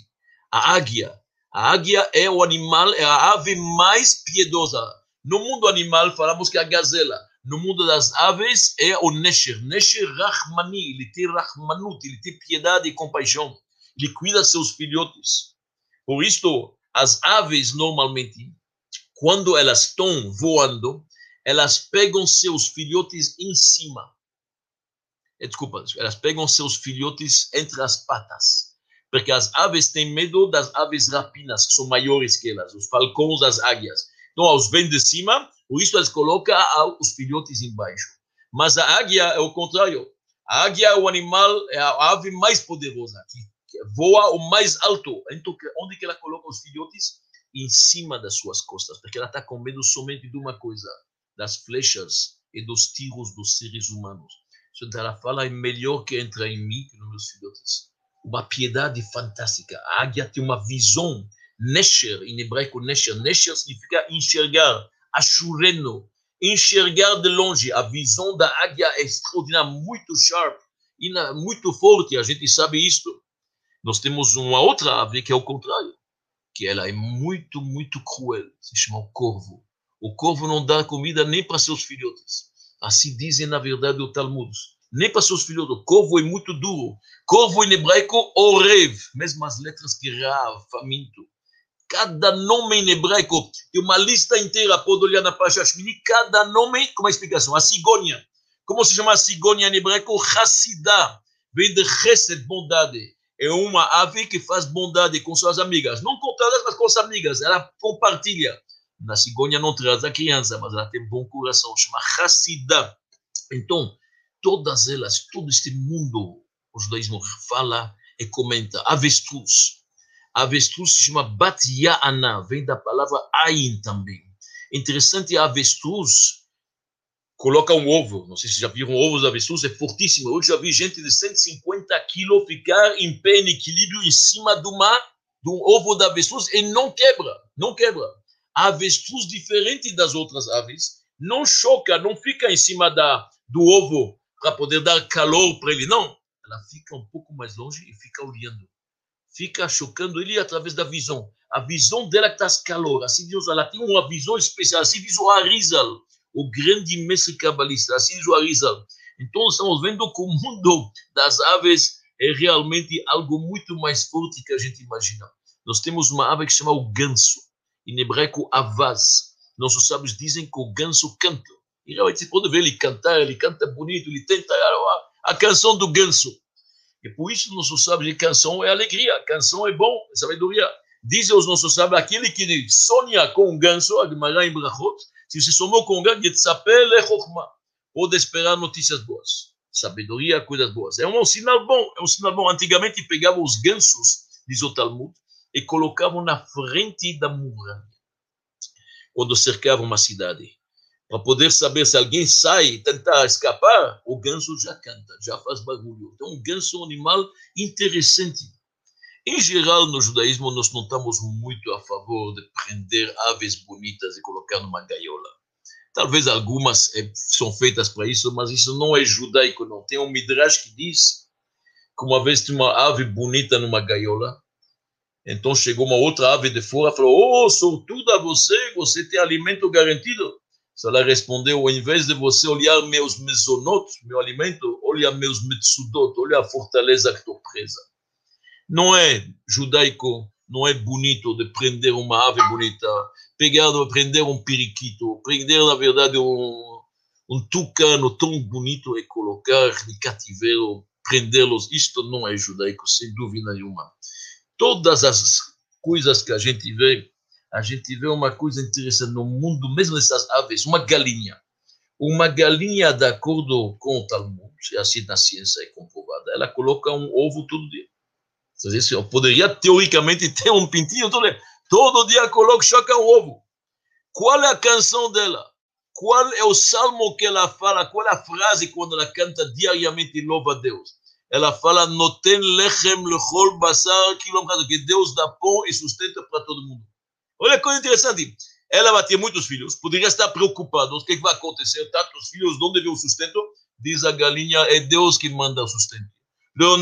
A águia. A águia é o animal, é a ave mais piedosa. No mundo animal, falamos que é a gazela no mundo das aves é o Nesher. Nesher Rahmani, ele tem Rahmanut, ele tem piedade e compaixão. Ele cuida seus filhotes. Por isso, as aves normalmente, quando elas estão voando, elas pegam seus filhotes em cima. Eh, desculpa, elas pegam seus filhotes entre as patas. Porque as aves têm medo das aves rapinas, que são maiores que elas, os falcões, as águias. Então, elas vêm de cima por isso eles colocam os filhotes embaixo. Mas a águia é o contrário. A águia é o animal, é a ave mais poderosa, que voa o mais alto. Então, onde que ela coloca os filhotes? Em cima das suas costas, porque ela está com medo somente de uma coisa, das flechas e dos tiros dos seres humanos. Então ela fala, é melhor que entrar em mim que nos meus filhotes. Uma piedade fantástica. A águia tem uma visão, Nesher, em hebraico Nesher. Nesher significa enxergar achureno, enxergar de longe. A visão da águia é extraordinária, muito sharp, muito forte, a gente sabe isto. Nós temos uma outra ave que é o contrário, que ela é muito, muito cruel, se chama o corvo. O corvo não dá comida nem para seus filhotes. Assim dizem, na verdade, o Talmud. Nem para seus filhos, o corvo é muito duro. Corvo em hebraico, orev. Mesmo as letras que rav, faminto. Cada nome em hebraico, tem uma lista inteira, pode olhar na Pasha Shmini, cada nome com uma explicação. A cigônia. Como se chama a cigônia em hebraico? Hassidah. Vem de chesed, bondade. É uma ave que faz bondade com suas amigas. Não com todas, mas com as amigas. Ela compartilha. Na cigônia não traz a criança, mas ela tem bom coração. Chama Hassidah. Então, todas elas, todo este mundo, o judaísmo fala e comenta. Avestruz. Avestruz se chama Bat Ya'ana, vem da palavra Ain também. Interessante, a avestruz coloca um ovo. Não sei se já viram ovos de avestruz, é fortíssimo. Eu já vi gente de 150 quilos ficar em pé, em equilíbrio, em cima de, uma, de um ovo de avestruz e não quebra, não quebra. A avestruz, diferente das outras aves, não choca, não fica em cima da, do ovo para poder dar calor para ele. Não, ela fica um pouco mais longe e fica olhando. Fica chocando ele através da visão. A visão dela que traz calor. Assim diz, ela tem uma visão especial. Assim diz o Arizal, o grande mestre cabalista. Assim diz o Arizal. Então, estamos vendo que o mundo das aves é realmente algo muito mais forte que a gente imagina. Nós temos uma ave que se chama o ganso. Em hebraico, avaz. Nossos sábios dizem que o ganso canta. E realmente você pode ver ele cantar, ele canta bonito, ele tenta a canção do ganso. E por isso nossos sábios de canção é alegria, canção é bom, é sabedoria. Dizem os nossos sábios, aquele que sonha com um ganso, a Gemara em Brachot, se você sonhou com um ganso, Yetzapel Chokhmah, pode esperar notícias boas. Sabedoria, coisas boas. É um sinal bom, é um sinal bom. Antigamente pegavam os gansos, diz o Talmud, e colocavam na frente da muralha, quando cercavam uma cidade para poder saber se alguém sai e tentar escapar, o ganso já canta, já faz barulho. Então, o ganso é um animal interessante. Em geral, no judaísmo, nós não estamos muito a favor de prender aves bonitas e colocar numa gaiola. Talvez algumas é, são feitas para isso, mas isso não é judaico, não. Tem um midrash que diz que uma vez tinha uma ave bonita numa gaiola, então chegou uma outra ave de fora e falou: Oh, sortuda você, você tem alimento garantido. Se ela respondeu, ao invés de você olhar meus mesonotos, meu alimento, olha meus metsudot, olha a fortaleza que estou presa. Não é judaico, não é bonito de prender uma ave bonita, pegar, prender um periquito, prender, na verdade, um, um tucano tão bonito e colocar em cativeiro, prendê-los. Isto não é judaico, sem dúvida nenhuma. Todas as coisas que a gente vê a gente vê uma coisa interessante no mundo, mesmo dessas aves, uma galinha. Uma galinha, de acordo com o Talmud, assim na ciência é comprovada, ela coloca um ovo todo dia. Quer dizer, eu poderia, teoricamente, ter um pintinho todo dia. Todo dia coloca, choca um ovo. Qual é a canção dela? Qual é o salmo que ela fala? Qual é a frase quando ela canta diariamente louva a Deus? Ela fala, noten lechem lechol basar, que Deus dá pão e sustenta para todo mundo. Olha que coisa interessante. Ela ter muitos filhos, poderia estar preocupada. O que, vai acontecer? Tantos filhos, de onde vem o sustento? Diz a galinha, é Deus que manda o sustento. Então,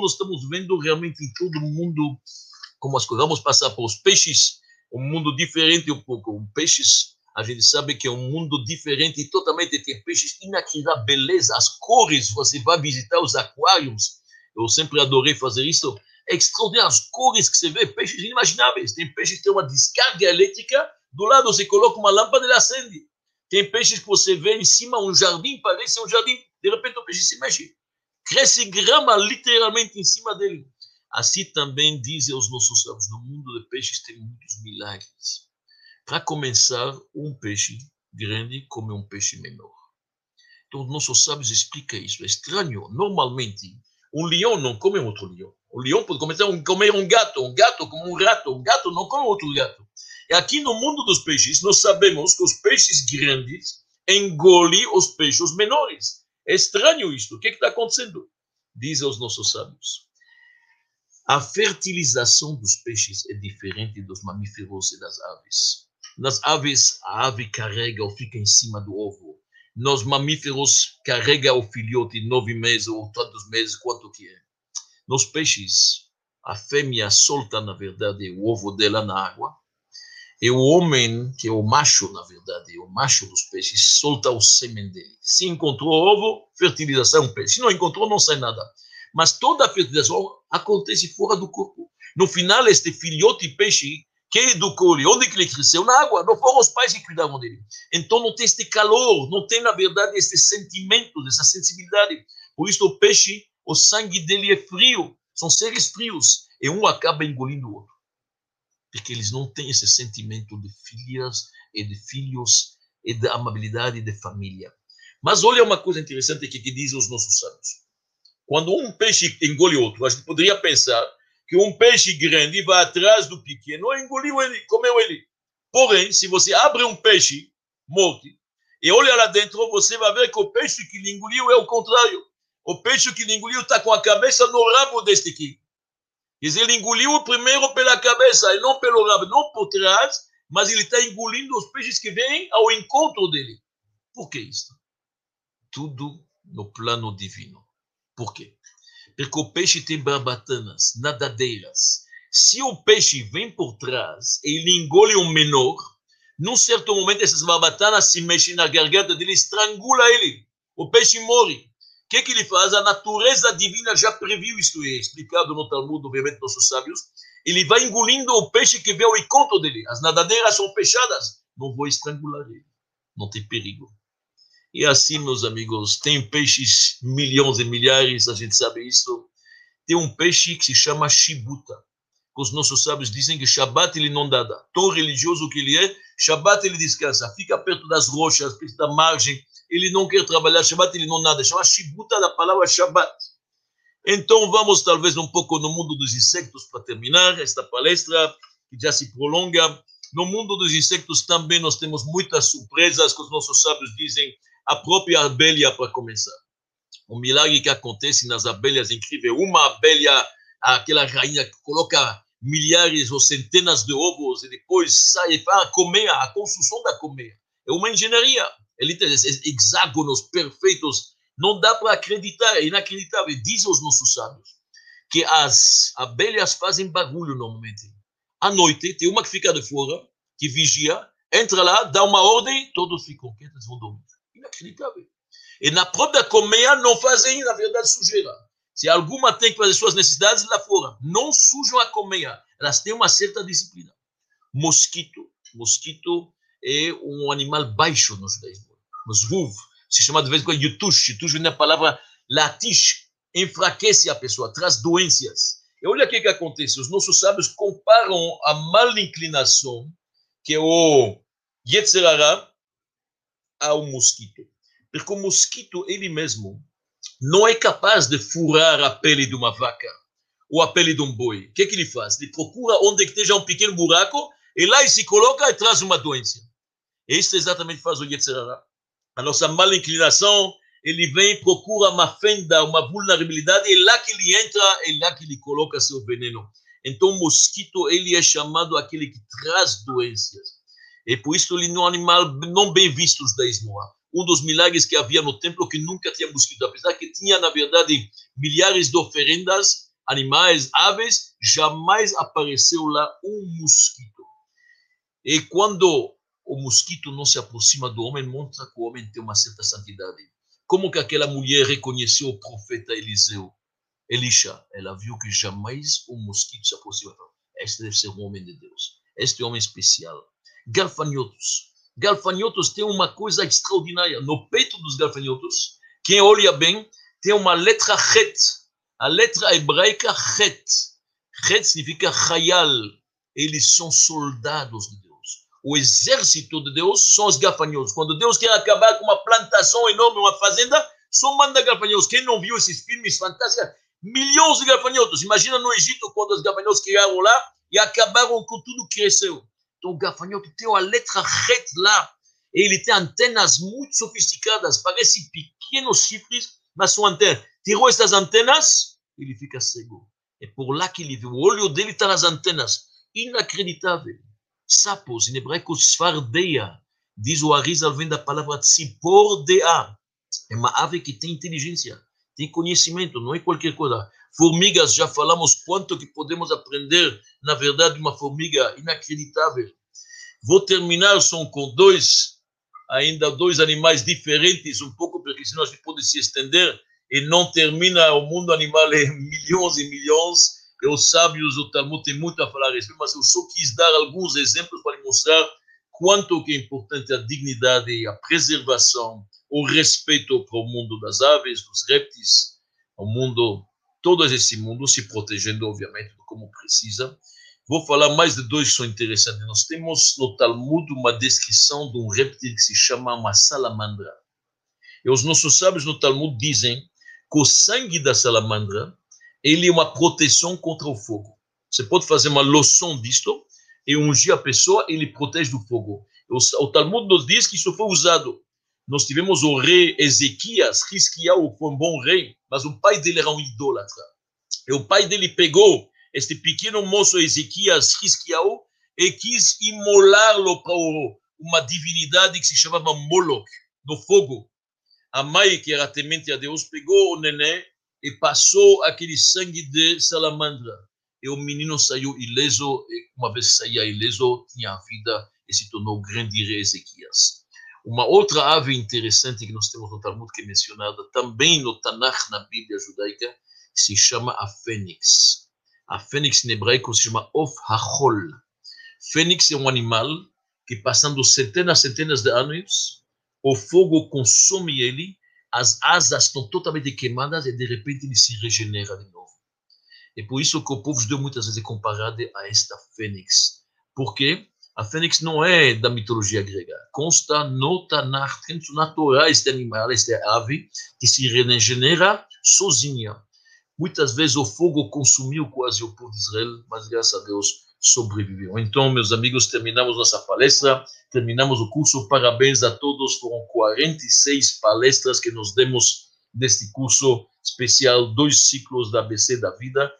nós estamos vendo realmente em todo mundo como as coisas. Vamos passar para os peixes, um mundo diferente um pouco. Um peixes, a gente sabe que é um mundo diferente totalmente tem peixes inacreditável, beleza, as cores. Você vai visitar os aquários. Eu sempre adorei fazer isso é extraordinário. As cores que você vê, peixes inimagináveis. Tem peixes que tem uma descarga elétrica, do lado você coloca uma lâmpada e ele acende. Tem peixes que você vê em cima, um jardim, parece um jardim, de repente o peixe se mexe. Cresce grama literalmente em cima dele. Assim também dizem os nossos sábios, no mundo de peixes tem muitos milagres. Para começar, um peixe grande come um peixe menor. Então, os nossos sábios explicam isso. É estranho. Normalmente, um leão não come outro leão. O leão pode começar a comer um gato, um gato como um rato, um gato não come outro gato. E aqui no mundo dos peixes, nós sabemos que os peixes grandes engolem os peixes menores. É estranho isto. O que é está acontecendo? Dizem os nossos sábios. A fertilização dos peixes é diferente dos mamíferos e das aves. Nas aves, a ave carrega ou fica em cima do ovo. Nos mamíferos, carrega o filhote nove meses ou tantos meses, quanto que é. Nos peixes, a fêmea solta, na verdade, o ovo dela na água E o homem, que é o macho, na verdade, o macho dos peixes, solta o sêmen dele. Se encontrou ovo, fertilização é peixe. Se não encontrou, não sai nada. Mas toda a fertilização acontece fora do corpo. No final, este filhote peixe que educou ele, onde que ele cresceu? Na água, não foram os pais que cuidavam dele. Então não tem este calor, não tem, na verdade, este sentimento, essa sensibilidade. Por isso o peixe, o sangue dele é frio, são seres frios, e um acaba engolindo o outro. Porque eles não têm esse sentimento de filhas e de filhos e de amabilidade de família. Mas olha uma coisa interessante que, que dizem os nossos sábios. Quando um peixe engole outro, a gente poderia pensar que um peixe grande vai atrás do pequeno, engoliu ele, comeu ele. Porém, se você abre um peixe morto e olha lá dentro, você vai ver que o peixe que lhe engoliu é o contrário. O peixe que lhe engoliu está com a cabeça no rabo deste aqui. Dizer, ele engoliu primeiro pela cabeça e não pelo rabo, não por trás, mas ele está engolindo os peixes que vêm ao encontro dele. Por que isso? Tudo no plano divino. Por quê? porque o peixe tem barbatanas, nadadeiras. Se o peixe vem por trás e ele engole um menor, num certo momento essas barbatanas se mexem na garganta dele, estrangula ele. O peixe morre. O que, que ele faz? A natureza divina já previu isto, é explicado no Talmud, obviamente, nossos sábios. Ele vai engolindo o peixe que vem ao encontro dele. As nadadeiras são fechadas. Não vou estrangular ele. Não tem perigo. E assim, meus amigos, tem peixes milhões e milhares, a gente sabe isso. Tem um peixe que se chama Shibuta. Os nossos sábios dizem que Shabat ele não nada. Tão religioso que ele é, Shabat ele descansa. Fica perto das rochas, perto da margem. Ele não quer trabalhar. Shabat ele não nada. Chama Shibuta da palavra Shabat. Então vamos talvez um pouco no mundo dos insectos para terminar esta palestra que já se prolonga. No mundo dos insectos também nós temos muitas surpresas que os nossos sábios dizem a própria abelha para começar. O milagre que acontece nas abelhas é incrível. Uma abelha, aquela rainha que coloca milhares ou centenas de ovos e depois sai para comer, a construção da colmeia. É uma engenharia. Ele tem hexágonos perfeitos. Não dá para acreditar, é inacreditável. Dizem os nossos sábios que as abelhas fazem barulho normalmente. À noite, tem uma que fica de fora, que vigia, entra lá, dá uma ordem, todos ficam quietos, vão dormir inacreditável. E na própria colmeia não fazem, na verdade, sujeira. Se alguma tem que fazer suas necessidades lá fora, não sujam a colmeia. Elas têm uma certa disciplina. Mosquito. Mosquito é um animal baixo no judaísmo. Zvuv. Se chama de vez em quando yutush. Yutush vem da palavra latish. Enfraquece a pessoa, traz doenças. E olha o que, que acontece. Os nossos sábios comparam a mal inclinação, que é o Yetzerara, ao mosquito. Porque o mosquito, ele mesmo, não é capaz de furar a pele de uma vaca ou a pele de um boi. O que, é que ele faz? Ele procura onde esteja um pequeno buraco e lá ele se coloca e traz uma doença. E isso exatamente faz o Yetzirah. A nossa mal inclinação, ele vem, procura uma fenda, uma vulnerabilidade, e lá que ele entra, é lá que ele coloca seu veneno. Então, o mosquito, ele é chamado aquele que traz doenças. E por isso ele é um animal não bem visto da Esmoa. Um dos milagres que havia no templo que nunca tinha mosquito, apesar que tinha, na verdade, milhares de oferendas, animais, aves, jamais apareceu lá um mosquito. E quando o mosquito não se aproxima do homem, mostra que o homem tem uma certa santidade. Como que aquela mulher reconheceu o profeta Eliseu? Elisha, ela viu que jamais um mosquito se aproxima. Este deve ser um homem de Deus. Este homem especial gafanhotos. Gafanhotos tem uma coisa extraordinária. No peito dos gafanhotos, quem olha bem, tem uma letra Het. A letra hebraica Het. Het significa Hayal. Eles são soldados de Deus. O exército de Deus são os gafanhotos. Quando Deus quer acabar com uma plantação enorme, uma fazenda, só manda gafanhotos. Quem não viu esses filmes fantásticos? Milhões de gafanhotos. Imagina no Egito, quando os gafanhotos criaram lá e acabaram com tudo que cresceu. Então, o gafanhoto tem a letra Het lá. Ele tem antenas muito sofisticadas, parece pequenos chifres, mas são antenas. Tirou essas antenas, ele fica cego. É por lá que ele vê. O olho dele está nas antenas. Inacreditável. Sapos, em hebraico, svardeia. Diz o Arizal, vem da palavra tzipordea. É uma ave que tem inteligência, tem conhecimento, não é qualquer coisa. Formigas, já falamos quanto que podemos aprender, na verdade, uma formiga inacreditável. Vou terminar só com dois, ainda dois animais diferentes, um pouco, porque senão a gente pode se estender e não termina o mundo animal em <laughs> milhões e milhões. Os sábios do Talmud têm muito a falar a respeito, mas eu só quis dar alguns exemplos para mostrar quanto que é importante a dignidade, a preservação, o respeito para o mundo das aves, dos répteis, o mundo, todo esse mundo se protegendo, obviamente, como precisa. Vou falar mais de dois que são interessantes. Nós temos no Talmud uma descrição de um réptil que se chama uma salamandra. E os nossos sábios no Talmud dizem que o sangue da salamandra ele é uma proteção contra o fogo. Você pode fazer uma loção disto e ungir a pessoa, ele protege do fogo. O, o Talmud nos diz que isso foi usado. Nós tivemos o rei Ezequias, Risquiao foi um bom rei, mas o pai dele era um idólatra. E o pai dele pegou este pequeno moço Ezequias, Risquiao, e quis imolá-lo para uma divindade que se chamava Moloch, no fogo. A mãe, que era temente a Deus, pegou o neném e passou aquele sangue de salamandra. E o menino saiu ileso, e uma vez saía ileso, tinha vida e se tornou grande rei Ezequias. Uma outra ave interessante que nós temos no Talmud, que é mencionada também no Tanakh, na Bíblia judaica, se chama a fênix. A fênix em hebraico se chama Of Hachol. Fênix é um animal que, passando centenas e centenas de anos, o fogo consome ele, as asas estão totalmente queimadas e de repente ele se regenera de novo. É por isso que o povo judeu muitas vezes é comparado a esta fênix. Por quê? A fênix não é da mitologia grega. Consta no Tanakh, na Torá, este animal, esta ave, que se regenera sozinha. Muitas vezes o fogo consumiu quase o povo de Israel, mas graças a Deus sobreviveu. Então, meus amigos, terminamos nossa palestra, terminamos o curso. Parabéns a todos. Foram 46 palestras que nos demos neste curso especial, dois ciclos da ABC da vida.